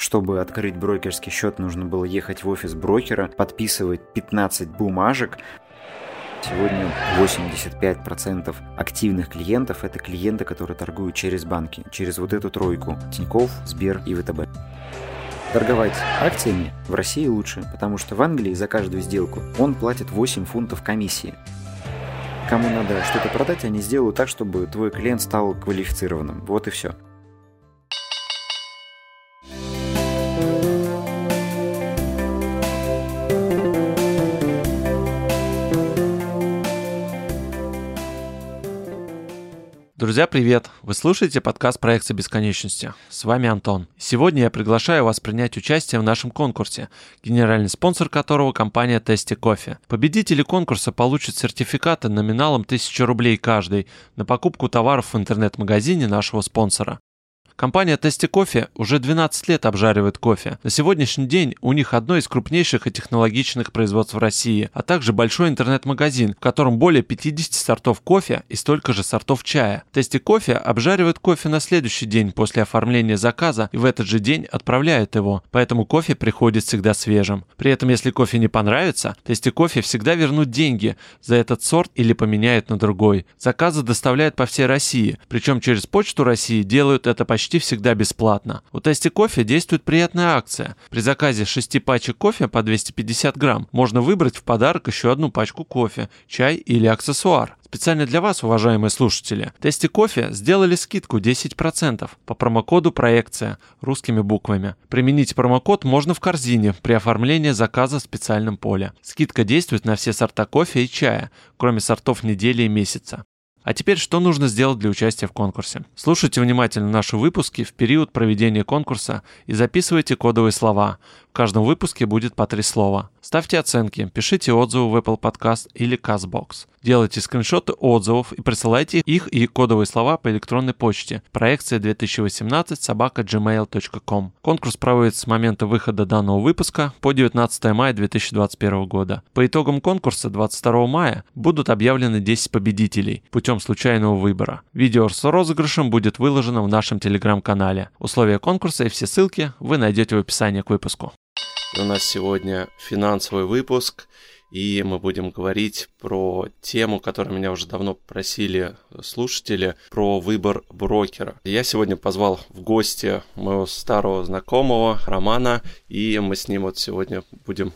Чтобы открыть брокерский счет, нужно было ехать в офис брокера, подписывать 15 бумажек. Сегодня 85% активных клиентов – это клиенты, которые торгуют через банки, через вот эту тройку – Тинькофф, Сбер и ВТБ. Торговать акциями в России лучше, потому что в Англии за каждую сделку он платит 8 фунтов комиссии. Кому надо что-то продать, они сделают так, чтобы твой клиент стал квалифицированным. Вот и все. Друзья, привет! Вы слушаете подкаст проекта бесконечности. С вами Антон. Сегодня я приглашаю вас принять участие в нашем конкурсе, генеральный спонсор которого компания Тести Кофе. Победители конкурса получат сертификаты номиналом 1000 рублей каждый на покупку товаров в интернет-магазине нашего спонсора. Компания Тести Кофе уже 12 лет обжаривает кофе. На сегодняшний день у них одно из крупнейших и технологичных производств в России, а также большой интернет-магазин, в котором более 50 сортов кофе и столько же сортов чая. Тести Кофе обжаривает кофе на следующий день после оформления заказа и в этот же день отправляет его, поэтому кофе приходит всегда свежим. При этом, если кофе не понравится, Тести Кофе всегда вернут деньги за этот сорт или поменяют на другой. Заказы доставляют по всей России, причем через Почту России делают это почти почти всегда бесплатно. У Тести Кофе действует приятная акция. При заказе 6 пачек кофе по 250 грамм можно выбрать в подарок еще одну пачку кофе, чай или аксессуар. Специально для вас, уважаемые слушатели, Тести Кофе сделали скидку 10% по промокоду «Проекция» русскими буквами. Применить промокод можно в корзине при оформлении заказа в специальном поле. Скидка действует на все сорта кофе и чая, кроме сортов недели и месяца. А теперь что нужно сделать для участия в конкурсе? Слушайте внимательно наши выпуски в период проведения конкурса и записывайте кодовые слова. В каждом выпуске будет по три слова. Ставьте оценки, пишите отзывы в Apple Podcast или CastBox. Делайте скриншоты отзывов и присылайте их и кодовые слова по электронной почте проекция 2018 собака gmail.com. Конкурс проводится с момента выхода данного выпуска по 19 мая 2021 года. По итогам конкурса 22 мая будут объявлены 10 победителей путем случайного выбора. Видео с розыгрышем будет выложено в нашем телеграм-канале. Условия конкурса и все ссылки вы найдете в описании к выпуску. У нас сегодня финансовый выпуск, и мы будем говорить про тему, которую меня уже давно просили слушатели, про выбор брокера. Я сегодня позвал в гости моего старого знакомого Романа, и мы с ним вот сегодня будем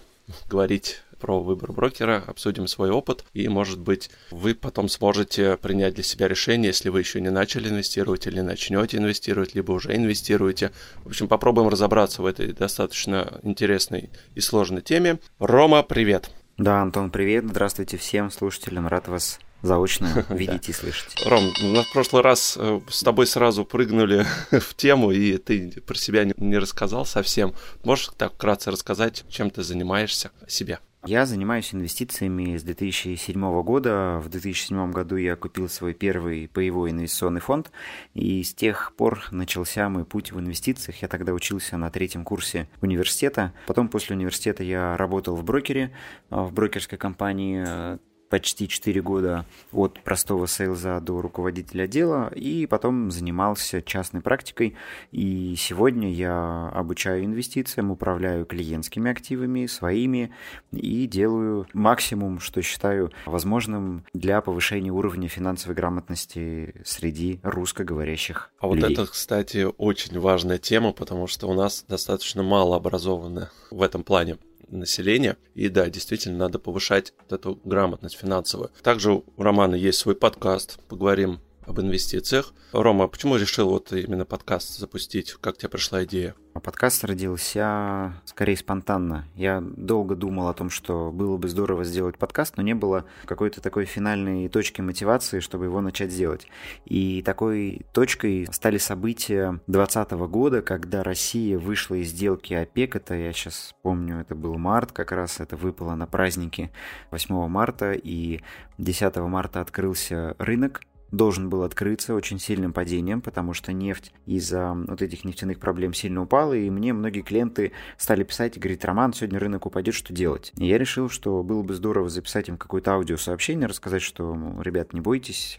говорить про выбор брокера, обсудим свой опыт, и, может быть, вы потом сможете принять для себя решение, если вы еще не начали инвестировать или начнете инвестировать, либо уже инвестируете. В общем, попробуем разобраться в этой достаточно интересной и сложной теме. Рома, привет! Да, Антон, привет. Здравствуйте всем слушателям. Рад вас заочно видеть и слышать. Ром, на прошлый раз э, с тобой сразу прыгнули в тему, и ты про себя не рассказал совсем. Можешь так вкратце рассказать, чем ты занимаешься о себе? Я занимаюсь инвестициями с 2007 года. В 2007 году я купил свой первый паевой инвестиционный фонд, и с тех пор начался мой путь в инвестициях. Я тогда учился на третьем курсе университета. Потом после университета я работал в брокере, в брокерской компании почти 4 года от простого сейлза до руководителя отдела, и потом занимался частной практикой. И сегодня я обучаю инвестициям, управляю клиентскими активами, своими, и делаю максимум, что считаю возможным для повышения уровня финансовой грамотности среди русскоговорящих А людей. вот это, кстати, очень важная тема, потому что у нас достаточно мало образованы в этом плане населения. И да, действительно, надо повышать вот эту грамотность финансовую. Также у Романа есть свой подкаст. Поговорим об инвестициях. Рома, почему решил вот именно подкаст запустить? Как тебе пришла идея? Подкаст родился скорее спонтанно. Я долго думал о том, что было бы здорово сделать подкаст, но не было какой-то такой финальной точки мотивации, чтобы его начать делать. И такой точкой стали события 2020 года, когда Россия вышла из сделки ОПЕК. Это я сейчас помню, это был март, как раз это выпало на праздники 8 марта, и 10 марта открылся рынок должен был открыться очень сильным падением, потому что нефть из-за вот этих нефтяных проблем сильно упала, и мне многие клиенты стали писать и говорить, Роман, сегодня рынок упадет, что делать? И я решил, что было бы здорово записать им какое-то аудиосообщение, рассказать, что, ребят, не бойтесь,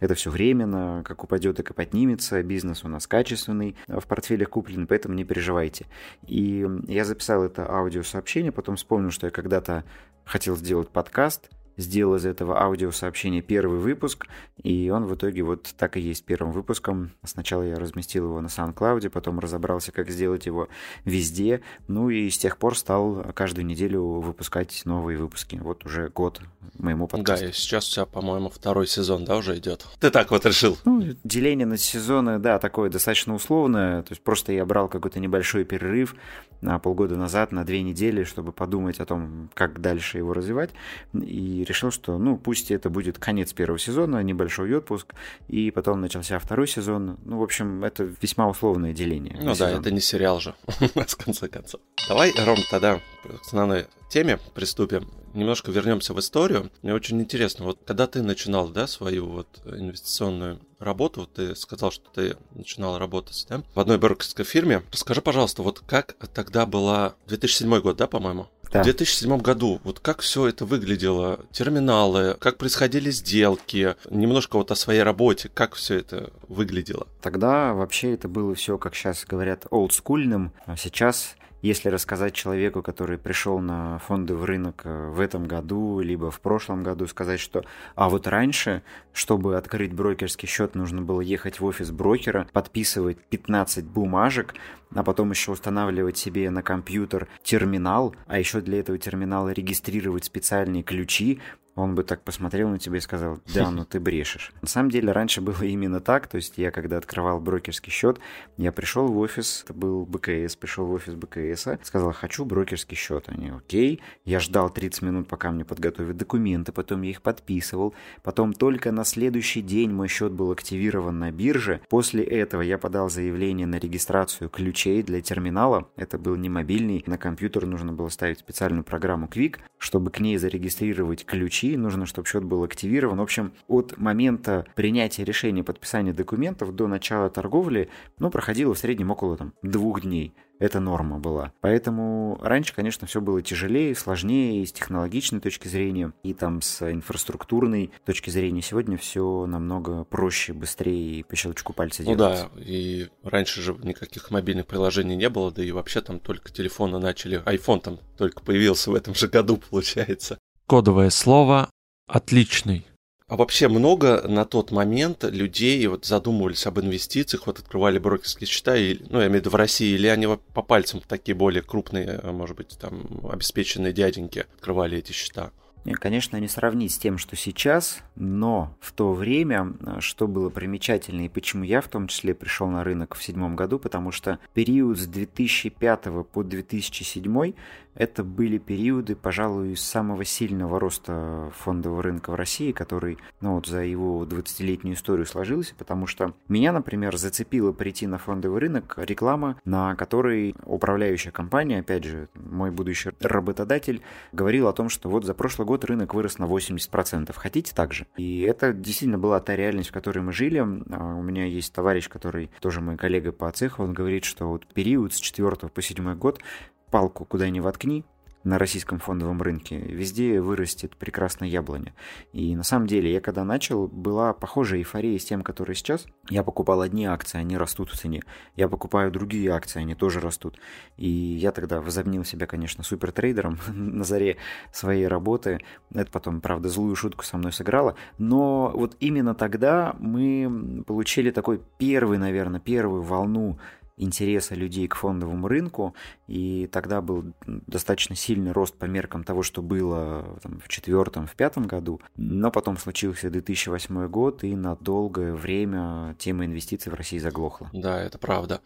это все временно, как упадет, так и поднимется, бизнес у нас качественный, в портфелях куплен, поэтому не переживайте. И я записал это аудиосообщение, потом вспомнил, что я когда-то хотел сделать подкаст, сделал из этого аудиосообщения первый выпуск, и он в итоге вот так и есть первым выпуском. Сначала я разместил его на SoundCloud, потом разобрался, как сделать его везде, ну и с тех пор стал каждую неделю выпускать новые выпуски. Вот уже год моему подкасту. Да, и сейчас у тебя, по-моему, второй сезон, да, уже идет? Ты так вот решил? Ну, деление на сезоны, да, такое достаточно условное, то есть просто я брал какой-то небольшой перерыв на полгода назад, на две недели, чтобы подумать о том, как дальше его развивать, и решил, что, ну, пусть это будет конец первого сезона, небольшой отпуск, и потом начался второй сезон. Ну, в общем, это весьма условное деление. Ну да, сезон. это не сериал же, с конца концов. Давай, Ром, тогда к основной теме приступим. Немножко вернемся в историю. Мне очень интересно, вот когда ты начинал, да, свою вот инвестиционную работу, ты сказал, что ты начинал работать, да, в одной брокерской фирме. Расскажи, пожалуйста, вот как тогда была 2007 год, да, по-моему? Да. В 2007 году, вот как все это выглядело, терминалы, как происходили сделки, немножко вот о своей работе, как все это выглядело? Тогда вообще это было все, как сейчас говорят, олдскульным, а сейчас если рассказать человеку, который пришел на фондовый рынок э, в этом году, либо в прошлом году, сказать, что а вот раньше, чтобы открыть брокерский счет, нужно было ехать в офис брокера, подписывать 15 бумажек, а потом еще устанавливать себе на компьютер терминал, а еще для этого терминала регистрировать специальные ключи, он бы так посмотрел на тебя и сказал, да, ну ты брешешь. На самом деле раньше было именно так, то есть я когда открывал брокерский счет, я пришел в офис, это был БКС, пришел в офис БКС, сказал, хочу брокерский счет. Они, окей. Я ждал 30 минут, пока мне подготовят документы, потом я их подписывал, потом только на следующий день мой счет был активирован на бирже. После этого я подал заявление на регистрацию ключей для терминала. Это был не мобильный, на компьютер нужно было ставить специальную программу Quick, чтобы к ней зарегистрировать ключи нужно, чтобы счет был активирован. В общем, от момента принятия решения подписания документов до начала торговли, ну, проходило в среднем около там, двух дней. Это норма была. Поэтому раньше, конечно, все было тяжелее, сложнее и с технологичной точки зрения, и там с инфраструктурной точки зрения. Сегодня все намного проще, быстрее и по щелчку пальца ну делается. Ну да, и раньше же никаких мобильных приложений не было, да и вообще там только телефоны начали, iPhone там только появился в этом же году, получается. Кодовое слово «отличный». А вообще много на тот момент людей вот задумывались об инвестициях, вот открывали брокерские счета, и, ну, я имею в виду в России, или они по пальцам такие более крупные, может быть, там, обеспеченные дяденьки открывали эти счета? Конечно, не сравнить с тем, что сейчас, но в то время, что было примечательно и почему я в том числе пришел на рынок в седьмом году, потому что период с 2005 по 2007 это были периоды, пожалуй, самого сильного роста фондового рынка в России, который ну, вот за его 20-летнюю историю сложился, потому что меня, например, зацепило прийти на фондовый рынок реклама, на которой управляющая компания, опять же, мой будущий работодатель, говорил о том, что вот за прошлый год рынок вырос на 80%. Хотите так же? И это действительно была та реальность, в которой мы жили. А у меня есть товарищ, который тоже мой коллега по цеху, он говорит, что вот период с 4 по 7 год палку куда ни воткни, на российском фондовом рынке, везде вырастет прекрасная яблоня. И на самом деле, я когда начал, была похожая эйфория с тем, который сейчас. Я покупал одни акции, они растут в цене. Я покупаю другие акции, они тоже растут. И я тогда возомнил себя, конечно, супертрейдером на заре своей работы. Это потом, правда, злую шутку со мной сыграло. Но вот именно тогда мы получили такой первый, наверное, первую волну интереса людей к фондовому рынку, и тогда был достаточно сильный рост по меркам того, что было там, в четвертом, в пятом году, но потом случился 2008 год, и на долгое время тема инвестиций в России заглохла. Да, это правда.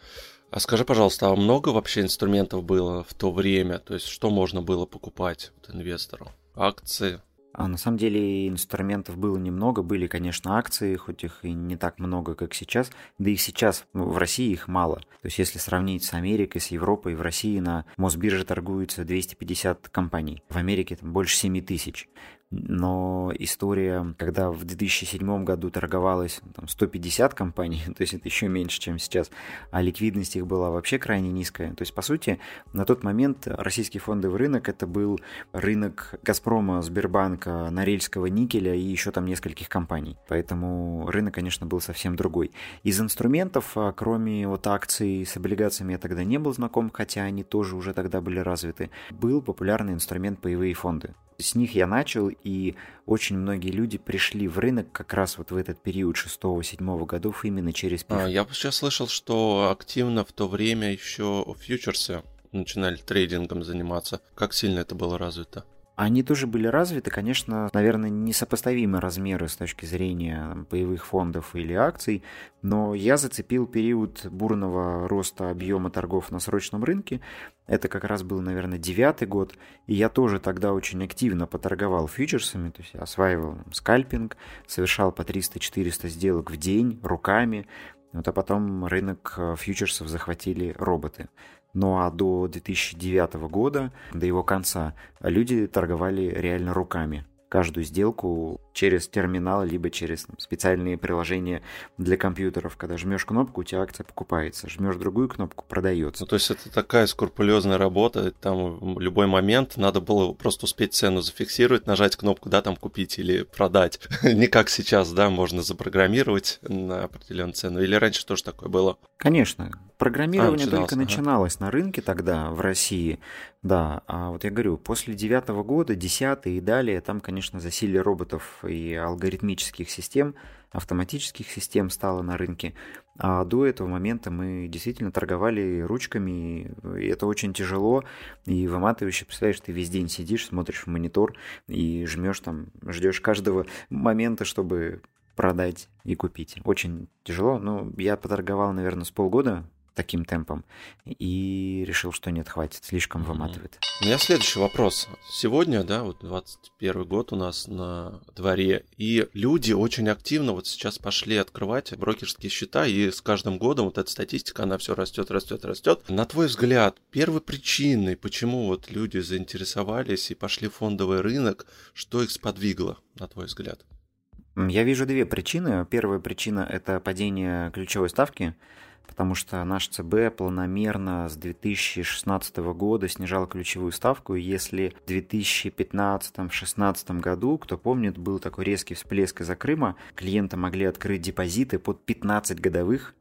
А скажи, пожалуйста, а много вообще инструментов было в то время? То есть что можно было покупать вот, инвестору? Акции, а на самом деле инструментов было немного, были, конечно, акции, хоть их и не так много, как сейчас, да и сейчас в России их мало. То есть если сравнить с Америкой, с Европой, в России на Мосбирже торгуется 250 компаний, в Америке там больше 7 тысяч. Но история, когда в 2007 году торговалось там, 150 компаний, то есть это еще меньше, чем сейчас, а ликвидность их была вообще крайне низкая. То есть, по сути, на тот момент российский фондовый рынок это был рынок Газпрома, Сбербанка, Норильского никеля и еще там нескольких компаний. Поэтому рынок, конечно, был совсем другой. Из инструментов, а, кроме вот акций с облигациями, я тогда не был знаком, хотя они тоже уже тогда были развиты, был популярный инструмент паевые фонды. С них я начал, и очень многие люди пришли в рынок как раз вот в этот период 6-7 годов именно через пиф. А, я сейчас слышал, что активно в то время еще фьючерсы начинали трейдингом заниматься. Как сильно это было развито? Они тоже были развиты, конечно, наверное, несопоставимы размеры с точки зрения боевых фондов или акций, но я зацепил период бурного роста объема торгов на срочном рынке. Это как раз был, наверное, девятый год, и я тоже тогда очень активно поторговал фьючерсами, то есть осваивал скальпинг, совершал по 300-400 сделок в день руками, вот, а потом рынок э, фьючерсов захватили роботы. Ну а до 2009 года, до его конца, люди торговали реально руками каждую сделку через терминал, либо через там, специальные приложения для компьютеров. Когда жмешь кнопку, у тебя акция покупается, жмешь другую кнопку, продается. Ну, то есть это такая скрупулезная работа, там любой момент надо было просто успеть цену зафиксировать, нажать кнопку, да, там купить или продать. Не как сейчас, да, можно запрограммировать на определенную цену. Или раньше тоже такое было? Конечно. Программирование а, только начиналось ага. на рынке тогда в России. Да, а вот я говорю, после девятого года, десятый и далее, там, конечно, засилие роботов и алгоритмических систем, автоматических систем стало на рынке. А до этого момента мы действительно торговали ручками, и это очень тяжело и выматывающе. Представляешь, ты весь день сидишь, смотришь в монитор и жмешь там, ждешь каждого момента, чтобы продать и купить. Очень тяжело. Ну, я поторговал, наверное, с полгода таким темпом. И решил, что нет, хватит, слишком выматывает. У меня следующий вопрос. Сегодня, да, вот 21 год у нас на дворе, и люди очень активно вот сейчас пошли открывать брокерские счета, и с каждым годом вот эта статистика, она все растет, растет, растет. На твой взгляд, первой причиной, почему вот люди заинтересовались и пошли в фондовый рынок, что их сподвигло, на твой взгляд? Я вижу две причины. Первая причина – это падение ключевой ставки потому что наш ЦБ планомерно с 2016 года снижал ключевую ставку, и если в 2015-2016 году, кто помнит, был такой резкий всплеск из-за Крыма, клиенты могли открыть депозиты под 15 годовых,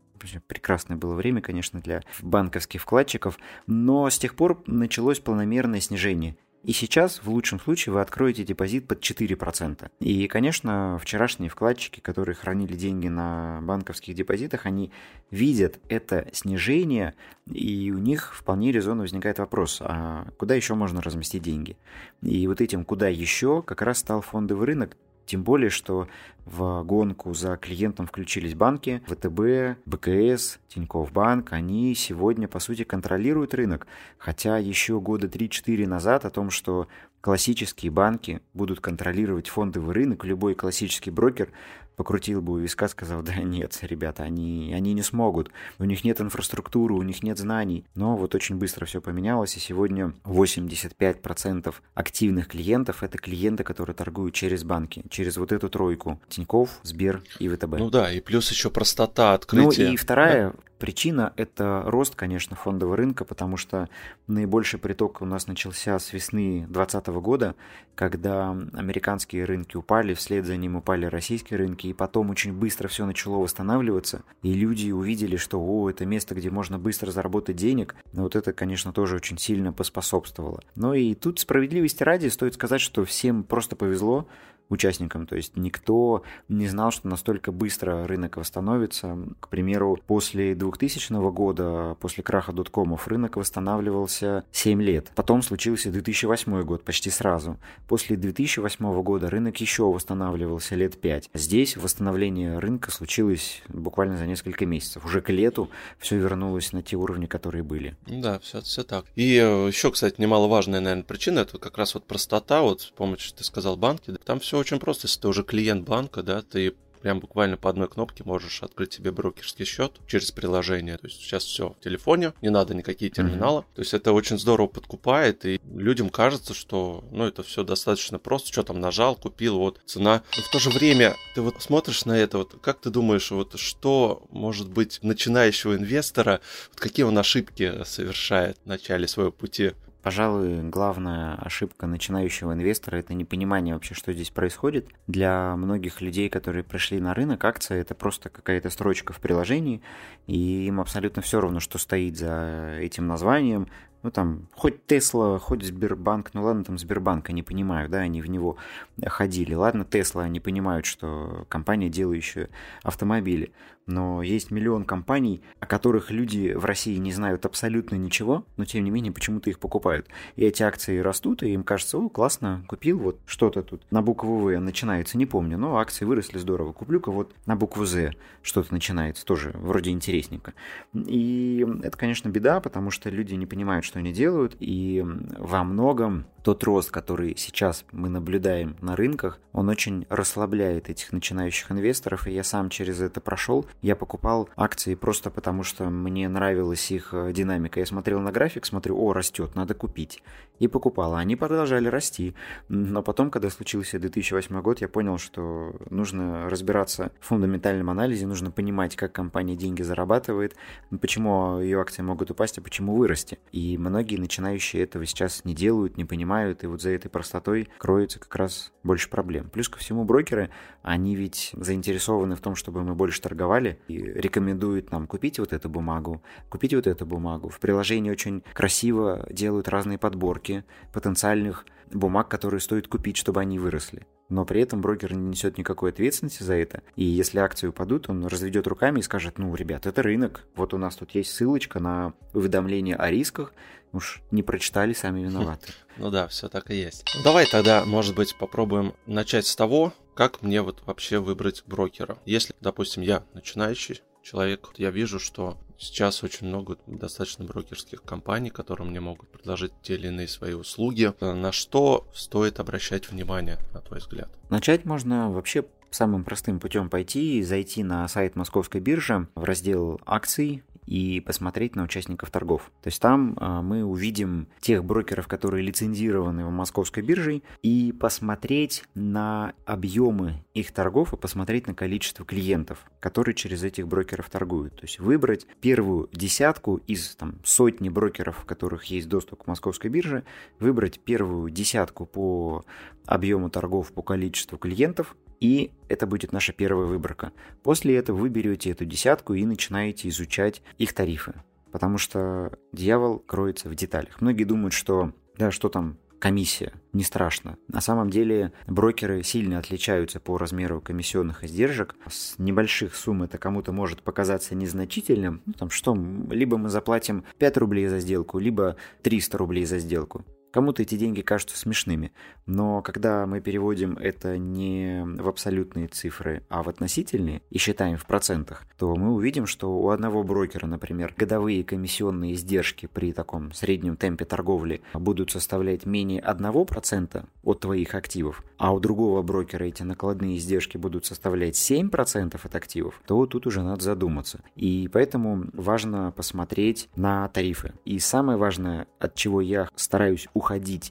прекрасное было время, конечно, для банковских вкладчиков, но с тех пор началось планомерное снижение. И сейчас, в лучшем случае, вы откроете депозит под 4%. И, конечно, вчерашние вкладчики, которые хранили деньги на банковских депозитах, они видят это снижение, и у них вполне резонно возникает вопрос, а куда еще можно разместить деньги? И вот этим куда еще как раз стал фондовый рынок, тем более, что в гонку за клиентом включились банки, ВТБ, БКС, Тинькофф Банк. Они сегодня, по сути, контролируют рынок. Хотя еще года 3-4 назад о том, что классические банки будут контролировать фондовый рынок, любой классический брокер покрутил бы у виска, сказал, да нет, ребята, они, они не смогут, у них нет инфраструктуры, у них нет знаний. Но вот очень быстро все поменялось, и сегодня 85% активных клиентов – это клиенты, которые торгуют через банки, через вот эту тройку – Тинькофф, Сбер и ВТБ. Ну да, и плюс еще простота открытия. Ну и вторая да. Причина – это рост, конечно, фондового рынка, потому что наибольший приток у нас начался с весны 2020 года, когда американские рынки упали, вслед за ним упали российские рынки, и потом очень быстро все начало восстанавливаться, и люди увидели, что о, это место, где можно быстро заработать денег, вот это, конечно, тоже очень сильно поспособствовало. Но и тут справедливости ради стоит сказать, что всем просто повезло, участникам. То есть никто не знал, что настолько быстро рынок восстановится. К примеру, после 2000 года, после краха доткомов, рынок восстанавливался 7 лет. Потом случился 2008 год, почти сразу. После 2008 года рынок еще восстанавливался лет 5. Здесь восстановление рынка случилось буквально за несколько месяцев. Уже к лету все вернулось на те уровни, которые были. Да, все, все так. И э, еще, кстати, немаловажная, наверное, причина, это как раз вот простота, вот с помощью, ты сказал, банки, там все очень просто. Если ты уже клиент банка, да, ты прям буквально по одной кнопке можешь открыть себе брокерский счет через приложение. То есть сейчас все в телефоне, не надо никакие терминалы. Mm-hmm. То есть это очень здорово подкупает, и людям кажется, что ну это все достаточно просто. Что там нажал, купил, вот цена. Но в то же время ты вот смотришь на это, вот как ты думаешь, вот что может быть начинающего инвестора, вот какие он ошибки совершает в начале своего пути? Пожалуй, главная ошибка начинающего инвестора – это непонимание вообще, что здесь происходит. Для многих людей, которые пришли на рынок, акция – это просто какая-то строчка в приложении, и им абсолютно все равно, что стоит за этим названием, ну там, хоть Тесла, хоть Сбербанк, ну ладно, там Сбербанк, они понимают, да, они в него ходили. Ладно, Тесла, они понимают, что компания, делающая автомобили но есть миллион компаний, о которых люди в России не знают абсолютно ничего, но тем не менее почему-то их покупают. И эти акции растут, и им кажется, о, классно, купил вот что-то тут на букву В начинается, не помню, но акции выросли здорово. Куплю-ка вот на букву З что-то начинается, тоже вроде интересненько. И это, конечно, беда, потому что люди не понимают, что они делают, и во многом тот рост, который сейчас мы наблюдаем на рынках, он очень расслабляет этих начинающих инвесторов, и я сам через это прошел. Я покупал акции просто потому, что мне нравилась их э, динамика. Я смотрел на график, смотрю, о, растет, надо купить. И покупал. Они продолжали расти. Но потом, когда случился 2008 год, я понял, что нужно разбираться в фундаментальном анализе, нужно понимать, как компания деньги зарабатывает, почему ее акции могут упасть, а почему вырасти. И многие начинающие этого сейчас не делают, не понимают, и вот за этой простотой кроется как раз больше проблем. Плюс ко всему брокеры, они ведь заинтересованы в том, чтобы мы больше торговали и рекомендуют нам купить вот эту бумагу, купить вот эту бумагу. В приложении очень красиво делают разные подборки потенциальных бумаг, которые стоит купить, чтобы они выросли. Но при этом брокер не несет никакой ответственности за это. И если акции упадут, он разведет руками и скажет, ну, ребят, это рынок. Вот у нас тут есть ссылочка на уведомление о рисках. Уж не прочитали, сами виноваты. Ну да, все так и есть. Давай тогда, может быть, попробуем начать с того, как мне вот вообще выбрать брокера. Если, допустим, я начинающий человек, я вижу, что сейчас очень много достаточно брокерских компаний, которые мне могут предложить те или иные свои услуги. На что стоит обращать внимание, на твой взгляд? Начать можно вообще самым простым путем пойти и зайти на сайт Московской биржи в раздел акций и посмотреть на участников торгов. То есть там а, мы увидим тех брокеров, которые лицензированы в московской бирже, и посмотреть на объемы их торгов и посмотреть на количество клиентов, которые через этих брокеров торгуют. То есть выбрать первую десятку из там, сотни брокеров, у которых есть доступ к московской бирже, выбрать первую десятку по объему торгов, по количеству клиентов, и это будет наша первая выборка. После этого вы берете эту десятку и начинаете изучать их тарифы. Потому что дьявол кроется в деталях. Многие думают, что да, что там комиссия, не страшно. На самом деле брокеры сильно отличаются по размеру комиссионных издержек. С небольших сумм это кому-то может показаться незначительным. Ну, там что, либо мы заплатим 5 рублей за сделку, либо 300 рублей за сделку. Кому-то эти деньги кажутся смешными, но когда мы переводим это не в абсолютные цифры, а в относительные и считаем в процентах, то мы увидим, что у одного брокера, например, годовые комиссионные издержки при таком среднем темпе торговли будут составлять менее 1% от твоих активов, а у другого брокера эти накладные издержки будут составлять 7% от активов, то тут уже надо задуматься. И поэтому важно посмотреть на тарифы. И самое важное, от чего я стараюсь уходить,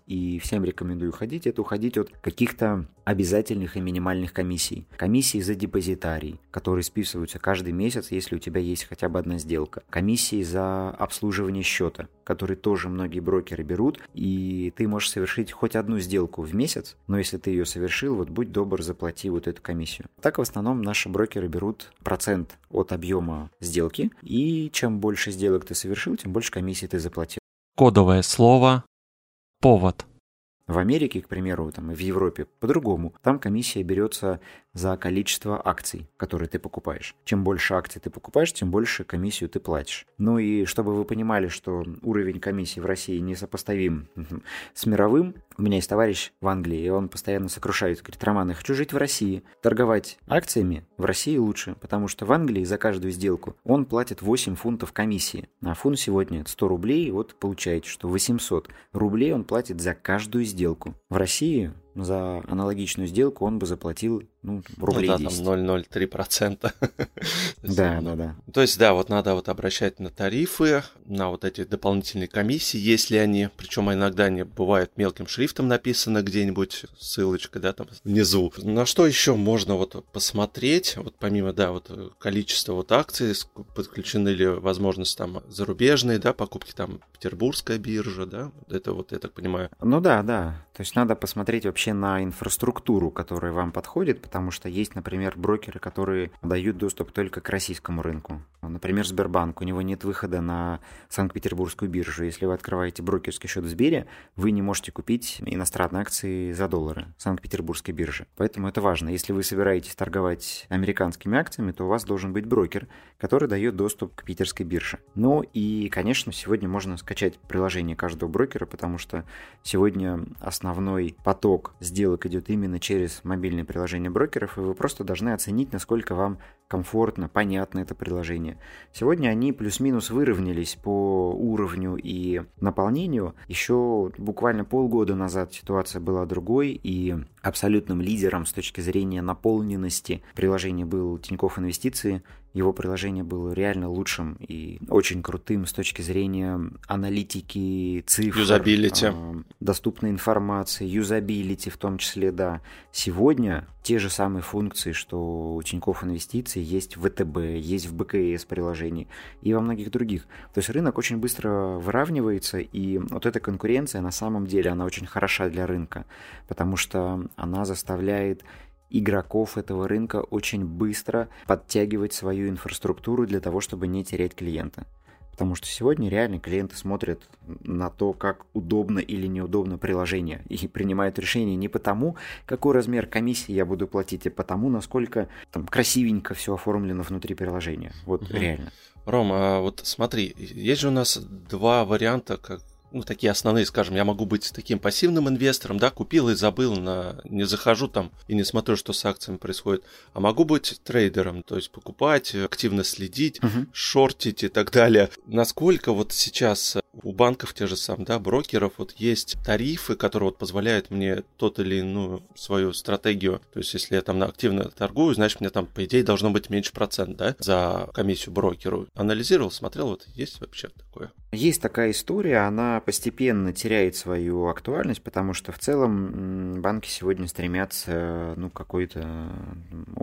и всем рекомендую уходить, это уходить от каких-то обязательных и минимальных комиссий. Комиссии за депозитарий, которые списываются каждый месяц, если у тебя есть хотя бы одна сделка. Комиссии за обслуживание счета, которые тоже многие брокеры берут, и ты можешь совершить хоть одну сделку в месяц, но если ты ее совершил, вот будь добр, заплати вот эту комиссию. Так в основном наши брокеры берут процент от объема сделки, и чем больше сделок ты совершил, тем больше комиссии ты заплатил. Кодовое слово повод. В Америке, к примеру, там, и в Европе по-другому. Там комиссия берется за количество акций, которые ты покупаешь. Чем больше акций ты покупаешь, тем больше комиссию ты платишь. Ну и чтобы вы понимали, что уровень комиссии в России несопоставим с мировым, у меня есть товарищ в Англии, и он постоянно сокрушается, говорит, Роман, я хочу жить в России. Торговать акциями в России лучше, потому что в Англии за каждую сделку он платит 8 фунтов комиссии. А фунт сегодня 100 рублей, и вот получаете, что 800 рублей он платит за каждую сделку. В России за аналогичную сделку он бы заплатил ну, рублей ну, да, 10. там 0,03%. да, да, да. То есть, да, вот надо вот обращать на тарифы, на вот эти дополнительные комиссии, если они, причем иногда они бывают мелким шрифтом написаны где-нибудь, ссылочка, да, там внизу. На что еще можно вот посмотреть, вот помимо, да, вот количества вот акций, подключены ли возможности там зарубежные, да, покупки там Петербургская биржа, да, это вот, я так понимаю. Ну да, да, то есть надо посмотреть вообще на инфраструктуру, которая вам подходит, потому что есть, например, брокеры, которые дают доступ только к российскому рынку. Например, Сбербанк, у него нет выхода на Санкт-Петербургскую биржу. Если вы открываете брокерский счет в Сбере, вы не можете купить иностранные акции за доллары Санкт-Петербургской биржи. Поэтому это важно. Если вы собираетесь торговать американскими акциями, то у вас должен быть брокер, который дает доступ к питерской бирже. Ну и, конечно, сегодня можно скачать приложение каждого брокера, потому что сегодня основной поток сделок идет именно через мобильные приложения брокеров, и вы просто должны оценить, насколько вам комфортно, понятно это приложение. Сегодня они плюс-минус выровнялись по уровню и наполнению. Еще буквально полгода назад ситуация была другой, и абсолютным лидером с точки зрения наполненности приложения был Тинькофф Инвестиции. Его приложение было реально лучшим и очень крутым с точки зрения аналитики, цифр, юзабилити, э, доступной информации, юзабилити в том числе, да. Сегодня те же самые функции, что у Тинькофф Инвестиций есть в ВТБ, есть в БКС приложении и во многих других. То есть рынок очень быстро выравнивается, и вот эта конкуренция на самом деле, она очень хороша для рынка, потому что она заставляет игроков этого рынка очень быстро подтягивать свою инфраструктуру для того, чтобы не терять клиента. Потому что сегодня реально клиенты смотрят на то, как удобно или неудобно приложение, и принимают решение не потому, какой размер комиссии я буду платить, а потому, насколько там красивенько все оформлено внутри приложения. Вот угу. реально. Ром, а вот смотри, есть же у нас два варианта, как ну, такие основные, скажем, я могу быть таким пассивным инвестором, да, купил и забыл, на, не захожу там и не смотрю, что с акциями происходит, а могу быть трейдером, то есть покупать, активно следить, uh-huh. шортить и так далее. Насколько вот сейчас у банков те же самые, да, брокеров вот есть тарифы, которые вот позволяют мне тот или иную свою стратегию, то есть если я там активно торгую, значит мне там по идее должно быть меньше процент, да, за комиссию брокеру. Анализировал, смотрел, вот есть вообще такое? Есть такая история, она постепенно теряет свою актуальность, потому что в целом банки сегодня стремятся, ну, какой-то,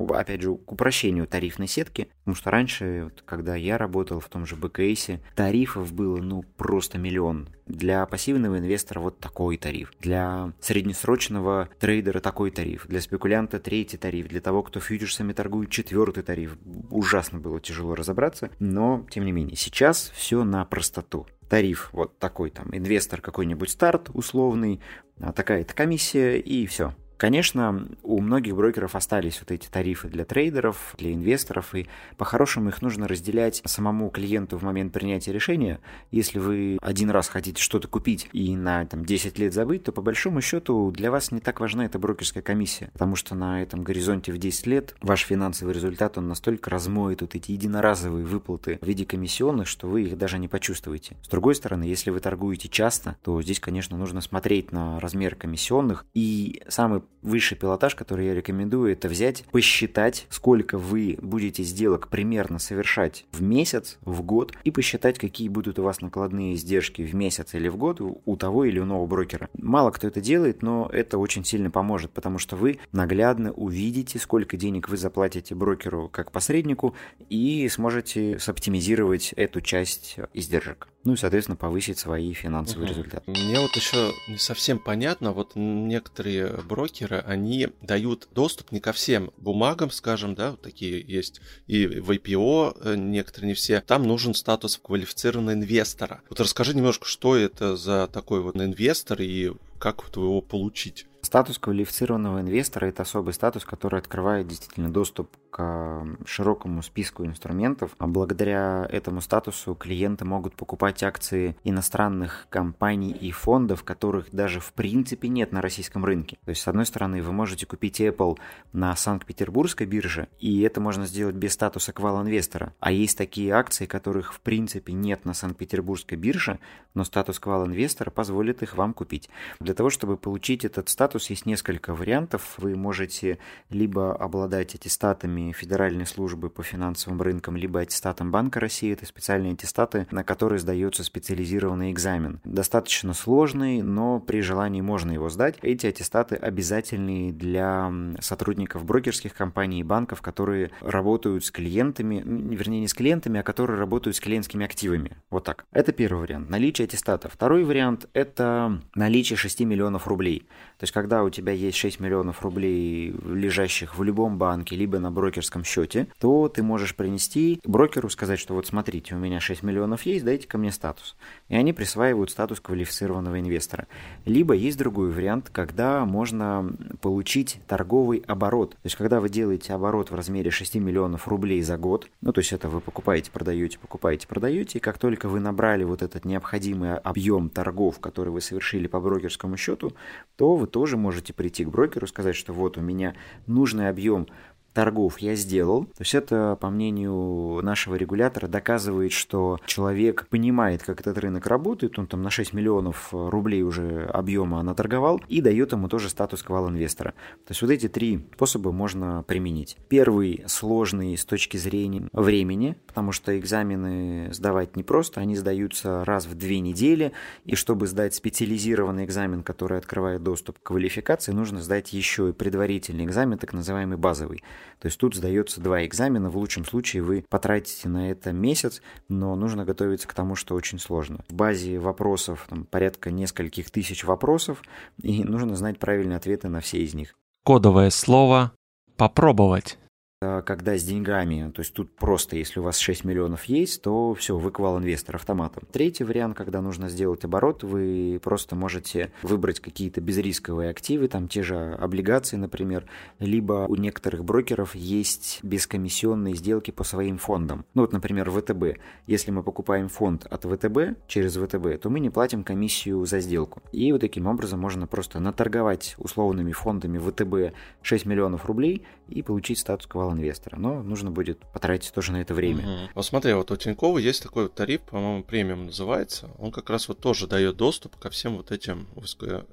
опять же, к упрощению тарифной сетки, потому что раньше, вот, когда я работал в том же БКСе, тарифов было, ну, просто миллион. Для пассивного инвестора вот такой тариф, для среднесрочного трейдера такой тариф, для спекулянта третий тариф, для того, кто фьючерсами торгует четвертый тариф. Ужасно было тяжело разобраться, но, тем не менее, сейчас все на простоту тариф вот такой там, инвестор какой-нибудь старт условный, а такая-то комиссия и все. Конечно, у многих брокеров остались вот эти тарифы для трейдеров, для инвесторов, и по-хорошему их нужно разделять самому клиенту в момент принятия решения. Если вы один раз хотите что-то купить и на там, 10 лет забыть, то по большому счету для вас не так важна эта брокерская комиссия, потому что на этом горизонте в 10 лет ваш финансовый результат, он настолько размоет вот эти единоразовые выплаты в виде комиссионных, что вы их даже не почувствуете. С другой стороны, если вы торгуете часто, то здесь, конечно, нужно смотреть на размер комиссионных. И самый высший пилотаж, который я рекомендую, это взять, посчитать, сколько вы будете сделок примерно совершать в месяц, в год, и посчитать, какие будут у вас накладные издержки в месяц или в год у того или иного брокера. Мало кто это делает, но это очень сильно поможет, потому что вы наглядно увидите, сколько денег вы заплатите брокеру как посреднику, и сможете соптимизировать эту часть издержек ну и, соответственно, повысить свои финансовые угу. результаты. Мне вот еще не совсем понятно, вот некоторые брокеры, они дают доступ не ко всем бумагам, скажем, да, вот такие есть, и в IPO э, некоторые, не все, там нужен статус квалифицированного инвестора. Вот расскажи немножко, что это за такой вот инвестор и как вот его получить? Статус квалифицированного инвестора – это особый статус, который открывает действительно доступ к широкому списку инструментов. А благодаря этому статусу клиенты могут покупать акции иностранных компаний и фондов, которых даже в принципе нет на российском рынке. То есть, с одной стороны, вы можете купить Apple на Санкт-Петербургской бирже, и это можно сделать без статуса квал-инвестора. А есть такие акции, которых в принципе нет на Санкт-Петербургской бирже, но статус квал-инвестора позволит их вам купить. Для того, чтобы получить этот статус, есть несколько вариантов. Вы можете либо обладать аттестатами Федеральной службы по финансовым рынкам, либо аттестатом Банка России. Это специальные аттестаты, на которые сдается специализированный экзамен. Достаточно сложный, но при желании можно его сдать. Эти аттестаты обязательны для сотрудников брокерских компаний и банков, которые работают с клиентами, вернее не с клиентами, а которые работают с клиентскими активами. Вот так. Это первый вариант. Наличие аттестата. Второй вариант – это наличие 6 миллионов рублей. То есть, когда у тебя есть 6 миллионов рублей, лежащих в любом банке, либо на брокерском счете, то ты можешь принести брокеру, сказать, что вот смотрите, у меня 6 миллионов есть, дайте ко мне статус. И они присваивают статус квалифицированного инвестора. Либо есть другой вариант, когда можно получить торговый оборот. То есть, когда вы делаете оборот в размере 6 миллионов рублей за год, ну, то есть это вы покупаете, продаете, покупаете, продаете, и как только вы набрали вот этот необходимый объем торгов, который вы совершили по брокерскому счету, то вы тоже можете прийти к брокеру, сказать, что вот у меня нужный объем торгов я сделал. То есть это, по мнению нашего регулятора, доказывает, что человек понимает, как этот рынок работает, он там на 6 миллионов рублей уже объема наторговал и дает ему тоже статус квал-инвестора. То есть вот эти три способа можно применить. Первый сложный с точки зрения времени, потому что экзамены сдавать непросто, они сдаются раз в две недели, и чтобы сдать специализированный экзамен, который открывает доступ к квалификации, нужно сдать еще и предварительный экзамен, так называемый базовый. То есть тут сдается два экзамена. В лучшем случае вы потратите на это месяц, но нужно готовиться к тому, что очень сложно. В базе вопросов там, порядка нескольких тысяч вопросов, и нужно знать правильные ответы на все из них. Кодовое слово «попробовать». А, когда с деньгами, то есть тут просто, если у вас 6 миллионов есть, то все, вы квал-инвестор автоматом. Третий вариант, когда нужно сделать оборот, вы просто можете выбрать какие-то безрисковые активы, там те же облигации, например, либо у некоторых брокеров есть бескомиссионные сделки по своим фондам. Ну вот, например, ВТБ. Если мы покупаем фонд от ВТБ через ВТБ, то мы не платим комиссию за сделку. И вот таким образом можно просто наторговать условными фондами ВТБ 6 миллионов рублей и получить статус квал инвестора, но нужно будет потратить тоже на это время. Угу. Вот смотри, вот у Тинькова есть такой вот тариф, по-моему, премиум называется. Он как раз вот тоже дает доступ ко всем вот этим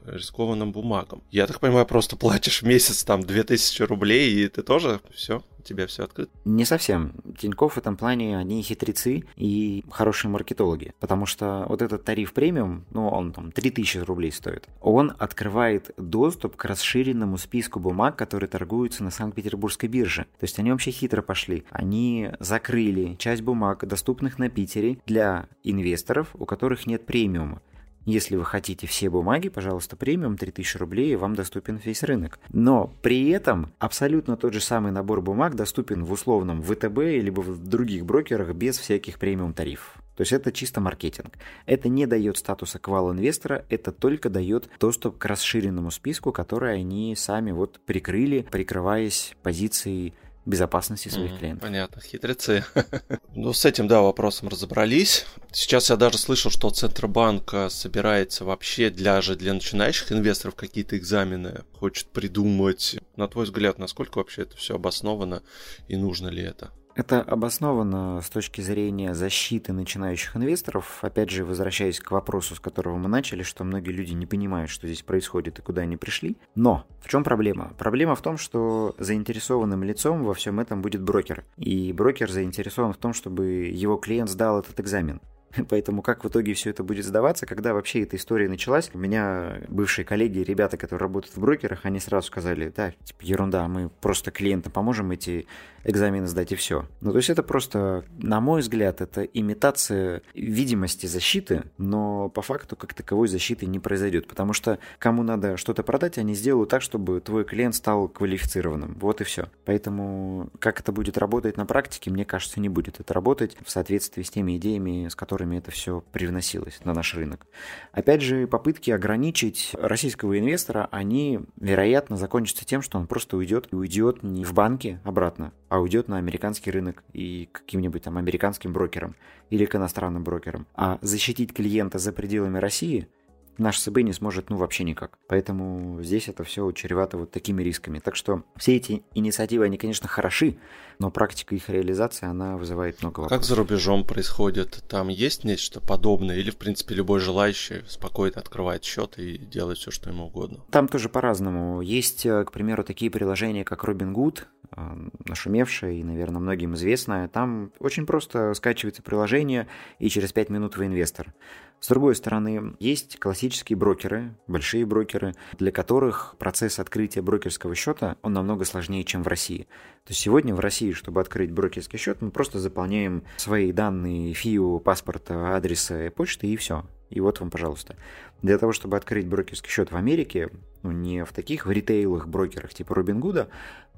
рискованным бумагам. Я так понимаю, просто платишь в месяц там 2000 рублей, и ты тоже все тебя все открыто? Не совсем. Тиньков в этом плане они хитрецы и хорошие маркетологи. Потому что вот этот тариф премиум, ну, он там 3000 рублей стоит, он открывает доступ к расширенному списку бумаг, которые торгуются на Санкт-Петербургской бирже. То есть они вообще хитро пошли. Они закрыли часть бумаг, доступных на Питере, для инвесторов, у которых нет премиума. Если вы хотите все бумаги, пожалуйста, премиум 3000 рублей, и вам доступен весь рынок. Но при этом абсолютно тот же самый набор бумаг доступен в условном ВТБ либо в других брокерах без всяких премиум тарифов. То есть это чисто маркетинг. Это не дает статуса квал-инвестора, это только дает доступ к расширенному списку, который они сами вот прикрыли, прикрываясь позицией безопасности своих mm, клиентов. Понятно, хитрецы. ну, с этим, да, вопросом разобрались. Сейчас я даже слышал, что Центробанк э, собирается вообще для же для начинающих инвесторов какие-то экзамены хочет придумать. На твой взгляд, насколько вообще это все обосновано и нужно ли это? Это обосновано с точки зрения защиты начинающих инвесторов. Опять же, возвращаясь к вопросу, с которого мы начали, что многие люди не понимают, что здесь происходит и куда они пришли. Но в чем проблема? Проблема в том, что заинтересованным лицом во всем этом будет брокер. И брокер заинтересован в том, чтобы его клиент сдал этот экзамен. Поэтому как в итоге все это будет сдаваться, когда вообще эта история началась, у меня бывшие коллеги, ребята, которые работают в брокерах, они сразу сказали, да, типа, ерунда, мы просто клиентам поможем эти экзамены сдать и все. Ну, то есть это просто, на мой взгляд, это имитация видимости защиты, но по факту как таковой защиты не произойдет, потому что кому надо что-то продать, они сделают так, чтобы твой клиент стал квалифицированным. Вот и все. Поэтому как это будет работать на практике, мне кажется, не будет это работать в соответствии с теми идеями, с которыми которыми это все привносилось на наш рынок. Опять же, попытки ограничить российского инвестора, они, вероятно, закончатся тем, что он просто уйдет и уйдет не в банки обратно, а уйдет на американский рынок и каким-нибудь там американским брокерам или к иностранным брокерам. А защитить клиента за пределами России наш СБ не сможет ну вообще никак. Поэтому здесь это все чревато вот такими рисками. Так что все эти инициативы, они, конечно, хороши, но практика их реализации, она вызывает много вопросов. Как за рубежом происходит? Там есть нечто подобное? Или, в принципе, любой желающий спокойно открывает счет и делает все, что ему угодно? Там тоже по-разному. Есть, э, к примеру, такие приложения, как Robinhood, э, нашумевшее и, наверное, многим известное. Там очень просто скачивается приложение, и через 5 минут вы инвестор. С другой стороны, есть классические брокеры, большие брокеры, для которых процесс открытия брокерского счета, он намного сложнее, чем в России. То есть сегодня в России, чтобы открыть брокерский счет, мы просто заполняем свои данные ФИУ, паспорта, адреса, почты и все. И вот вам, пожалуйста. Для того, чтобы открыть брокерский счет в Америке, ну не в таких в ритейлах брокерах типа Робингуда,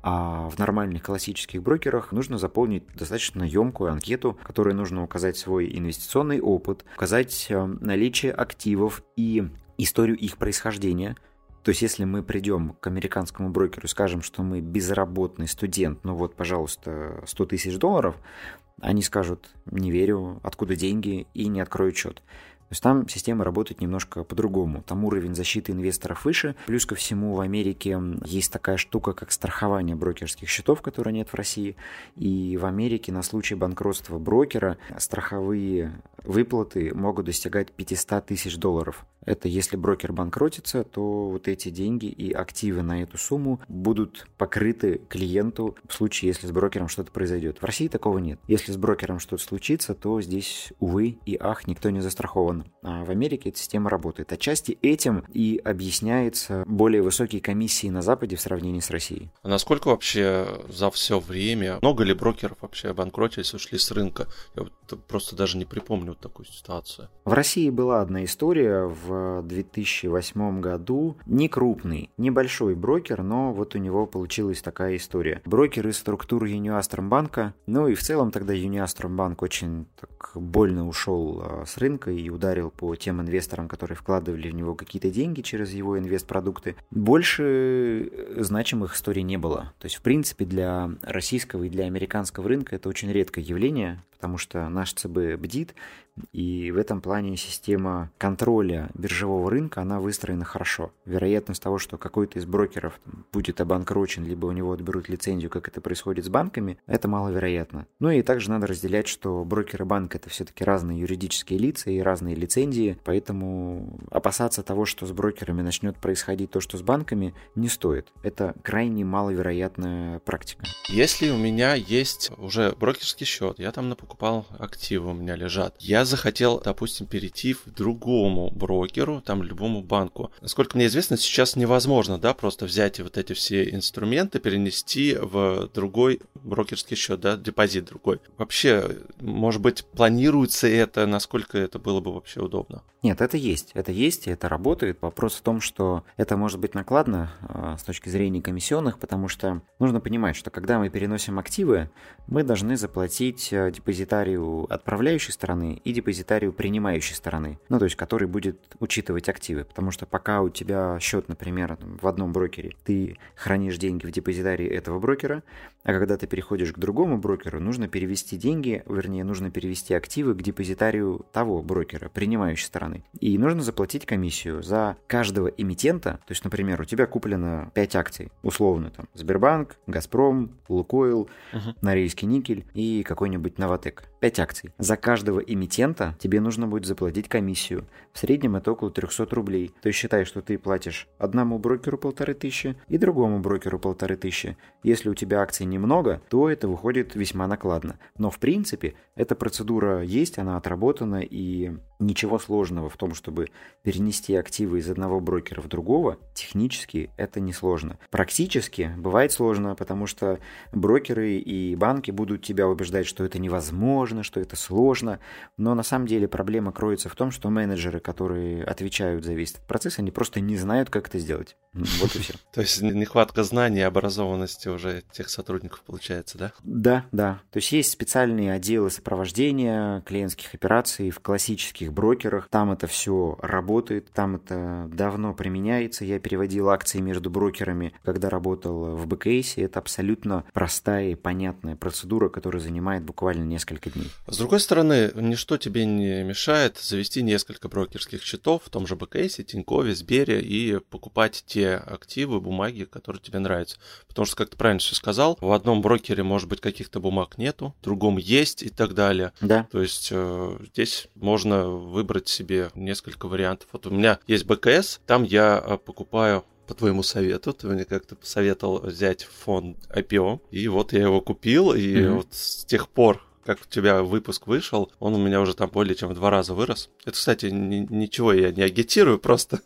а в нормальных классических брокерах нужно заполнить достаточно емкую анкету, в которой нужно указать свой инвестиционный опыт, указать э, наличие активов и историю их происхождения. То есть, если мы придем к американскому брокеру и скажем, что мы безработный студент, ну вот, пожалуйста, 100 тысяч долларов, они скажут, не верю, откуда деньги, и не откроют счет. То есть там система работает немножко по-другому. Там уровень защиты инвесторов выше. Плюс ко всему в Америке есть такая штука, как страхование брокерских счетов, которой нет в России. И в Америке на случай банкротства брокера страховые выплаты могут достигать 500 тысяч долларов. Это если брокер банкротится, то вот эти деньги и активы на эту сумму будут покрыты клиенту в случае, если с брокером что-то произойдет. В России такого нет. Если с брокером что-то случится, то здесь, увы и ах, никто не застрахован. А в Америке эта система работает. Отчасти этим и объясняется более высокие комиссии на Западе в сравнении с Россией. А насколько вообще за все время, много ли брокеров вообще обанкротились, ушли с рынка? Я вот просто даже не припомню вот такую ситуацию. В России была одна история в 2008 году. Не крупный, небольшой брокер, но вот у него получилась такая история. Брокер из структуры Юниастромбанка, ну и в целом тогда Юниастромбанк очень так больно ушел а, с рынка и ударил по тем инвесторам, которые вкладывали в него какие-то деньги через его инвестпродукты. Больше значимых историй не было. То есть, в принципе, для российского и для американского рынка это очень редкое явление, потому что наш ЦБ бдит, и в этом плане система контроля биржевого рынка, она выстроена хорошо. Вероятность того, что какой-то из брокеров будет обанкрочен, либо у него отберут лицензию, как это происходит с банками, это маловероятно. Ну и также надо разделять, что брокер и банк это все-таки разные юридические лица и разные лицензии, поэтому опасаться того, что с брокерами начнет происходить то, что с банками, не стоит. Это крайне маловероятная практика. Если у меня есть уже брокерский счет, я там покупал активы у меня лежат, я захотел, допустим, перейти в другому брокеру, там, любому банку. Насколько мне известно, сейчас невозможно, да, просто взять вот эти все инструменты, перенести в другой брокерский счет, да, депозит другой. Вообще, может быть, планируется это, насколько это было бы вообще удобно? Нет, это есть, это есть, и это работает. Вопрос в том, что это может быть накладно э, с точки зрения комиссионных, потому что нужно понимать, что когда мы переносим активы, мы должны заплатить э, депозитарию отправляющей стороны и депозитарию принимающей стороны, ну то есть который будет учитывать активы, потому что пока у тебя счет, например, в одном брокере, ты хранишь деньги в депозитарии этого брокера, а когда ты переходишь к другому брокеру, нужно перевести деньги, вернее, нужно перевести активы к депозитарию того брокера, принимающей стороны. И нужно заплатить комиссию за каждого эмитента. То есть, например, у тебя куплено 5 акций, условно, там, Сбербанк, Газпром, Лукойл, uh-huh. Норильский никель и какой-нибудь Новотек. 5 акций. За каждого эмитента тебе нужно будет заплатить комиссию. В среднем это около 300 рублей. То есть считай, что ты платишь одному брокеру полторы тысячи и другому брокеру полторы тысячи. Если у тебя акций немного, то это выходит весьма накладно. Но в принципе эта процедура есть, она отработана и ничего сложного в том, чтобы перенести активы из одного брокера в другого, технически это несложно. Практически бывает сложно, потому что брокеры и банки будут тебя убеждать, что это невозможно, что это сложно, но на самом деле проблема кроется в том, что менеджеры, которые отвечают за весь этот процесс, они просто не знают, как это сделать. Вот и все. То есть нехватка знаний и образованности уже тех сотрудников получается, да? Да, да. То есть есть специальные отделы сопровождения клиентских операций в классических брокерах. Там это все работает, там это давно применяется. Я переводил акции между брокерами, когда работал в БКС. Это абсолютно простая и понятная процедура, которая занимает буквально несколько дней. С другой стороны, ничто тебе не мешает завести несколько брокерских счетов в том же БКС, Тинькове, Сбере и покупать те активы, бумаги, которые тебе нравятся. Потому что, как ты правильно все сказал, в одном брокере, может быть, каких-то бумаг нету, в другом есть и так далее. Да. То есть э, здесь можно выбрать себе несколько вариантов. Вот у меня есть БКС, там я э, покупаю по твоему совету, ты мне как-то посоветовал взять фонд IPO, и вот я его купил, и mm-hmm. вот с тех пор как у тебя выпуск вышел, он у меня уже там более чем в два раза вырос. Это, кстати, ни, ничего я не агитирую, просто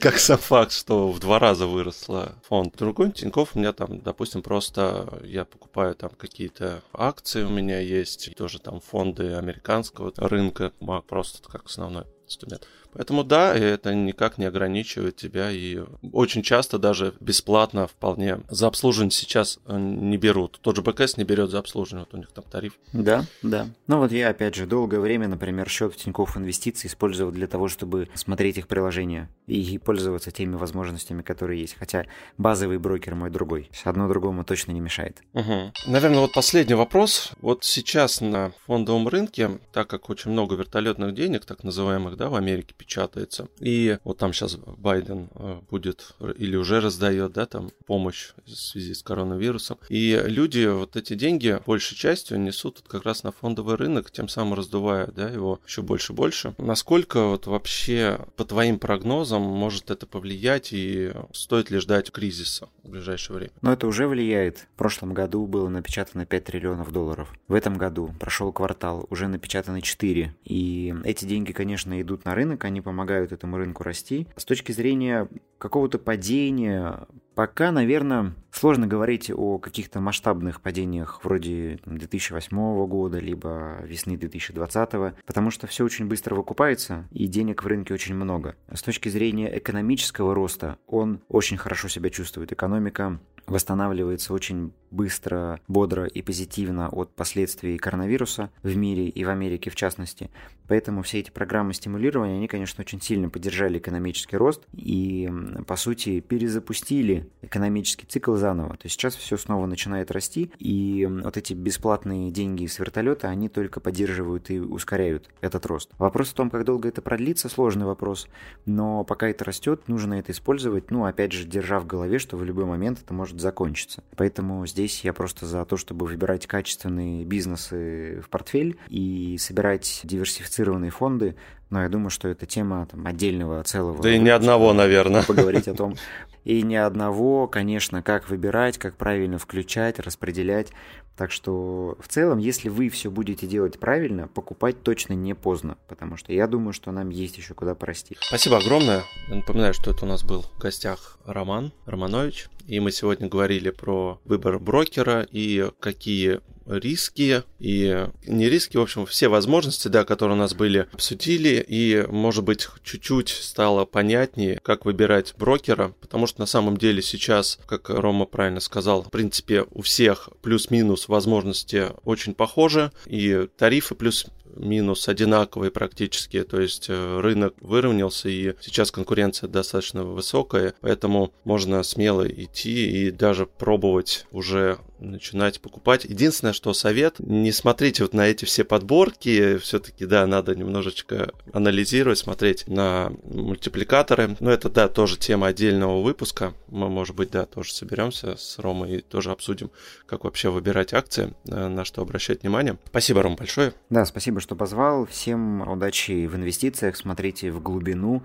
как сам факт, что в два раза выросла фонд. Другой Тинькофф у меня там, допустим, просто я покупаю там какие-то акции у меня есть, тоже там фонды американского рынка, просто как основной инструмент. Поэтому да, это никак не ограничивает тебя, и очень часто даже бесплатно вполне за обслуживание сейчас э, не берут. Тот же БКС не берет за обслуживание, вот у них там тариф. Да, да. Ну вот я, опять же, долгое время, например, счет Тинькофф Инвестиции использовал для того, чтобы смотреть их приложения и пользоваться теми возможностями, которые есть. Хотя базовый брокер мой другой. Одно другому точно не мешает. Угу. Наверное, вот последний вопрос. Вот сейчас на фондовом рынке, так как очень много вертолетных денег, так называемых, да, в Америке печатается. И вот там сейчас Байден э, будет или уже раздает, да, там помощь в связи с коронавирусом. И люди вот эти деньги большей частью несут как раз на фондовый рынок, тем самым раздувая, да, его еще больше и больше. Насколько вот вообще по твоим прогнозам может это повлиять и стоит ли ждать кризиса в ближайшее время? Но это уже влияет. В прошлом году было напечатано 5 триллионов долларов. В этом году прошел квартал, уже напечатаны 4. И эти деньги, конечно, идут на рынок, они помогают этому рынку расти. С точки зрения какого-то падения, пока, наверное, сложно говорить о каких-то масштабных падениях вроде 2008 года, либо весны 2020, потому что все очень быстро выкупается, и денег в рынке очень много. С точки зрения экономического роста, он очень хорошо себя чувствует. Экономика восстанавливается очень быстро, бодро и позитивно от последствий коронавируса в мире и в Америке в частности. Поэтому все эти программы стимулирования, они, конечно, очень сильно поддержали экономический рост и, по сути, перезапустили экономический цикл заново. То есть сейчас все снова начинает расти, и вот эти бесплатные деньги с вертолета, они только поддерживают и ускоряют этот рост. Вопрос в том, как долго это продлится, сложный вопрос, но пока это растет, нужно это использовать, ну, опять же, держа в голове, что в любой момент это может закончиться. Поэтому здесь я просто за то, чтобы выбирать качественные бизнесы в портфель и собирать диверсифицированные фонды, но я думаю, что это тема там, отдельного целого. Да и ни одного, наверное. Поговорить о том, и ни одного, конечно, как выбирать, как правильно включать, распределять. Так что в целом, если вы все будете делать правильно, покупать точно не поздно, потому что я думаю, что нам есть еще куда порасти. Спасибо огромное. Напоминаю, что это у нас был в гостях Роман Романович, и мы сегодня говорили про выбор брокера и какие риски и не риски, в общем, все возможности, да, которые у нас были, обсудили, и, может быть, чуть-чуть стало понятнее, как выбирать брокера, потому что на самом деле сейчас, как Рома правильно сказал, в принципе, у всех плюс-минус возможности очень похожи, и тарифы плюс минус одинаковые практически, то есть э, рынок выровнялся и сейчас конкуренция достаточно высокая, поэтому можно смело идти и даже пробовать уже начинать покупать. Единственное, что совет, не смотрите вот на эти все подборки, все-таки, да, надо немножечко анализировать, смотреть на мультипликаторы. Но это, да, тоже тема отдельного выпуска. Мы, может быть, да, тоже соберемся с Ромой и тоже обсудим, как вообще выбирать акции, э, на что обращать внимание. Спасибо, Ром, большое. Да, спасибо, что позвал. Всем удачи в инвестициях, смотрите в глубину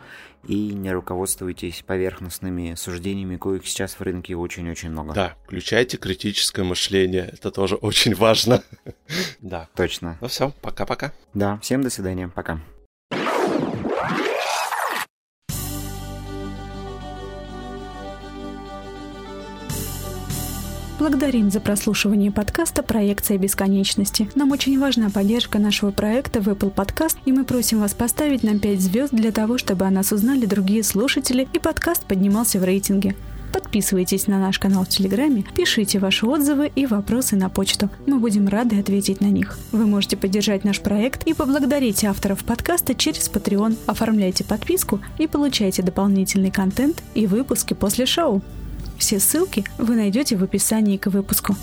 и не руководствуйтесь поверхностными суждениями, коих сейчас в рынке очень-очень много. Да, включайте критическое мышление, это тоже очень важно. Да. Точно. Ну все, пока-пока. Да, всем до свидания, пока. Благодарим за прослушивание подкаста «Проекция бесконечности». Нам очень важна поддержка нашего проекта в Apple Podcast, и мы просим вас поставить нам 5 звезд для того, чтобы о нас узнали другие слушатели и подкаст поднимался в рейтинге. Подписывайтесь на наш канал в Телеграме, пишите ваши отзывы и вопросы на почту. Мы будем рады ответить на них. Вы можете поддержать наш проект и поблагодарить авторов подкаста через Patreon. Оформляйте подписку и получайте дополнительный контент и выпуски после шоу. Все ссылки вы найдете в описании к выпуску.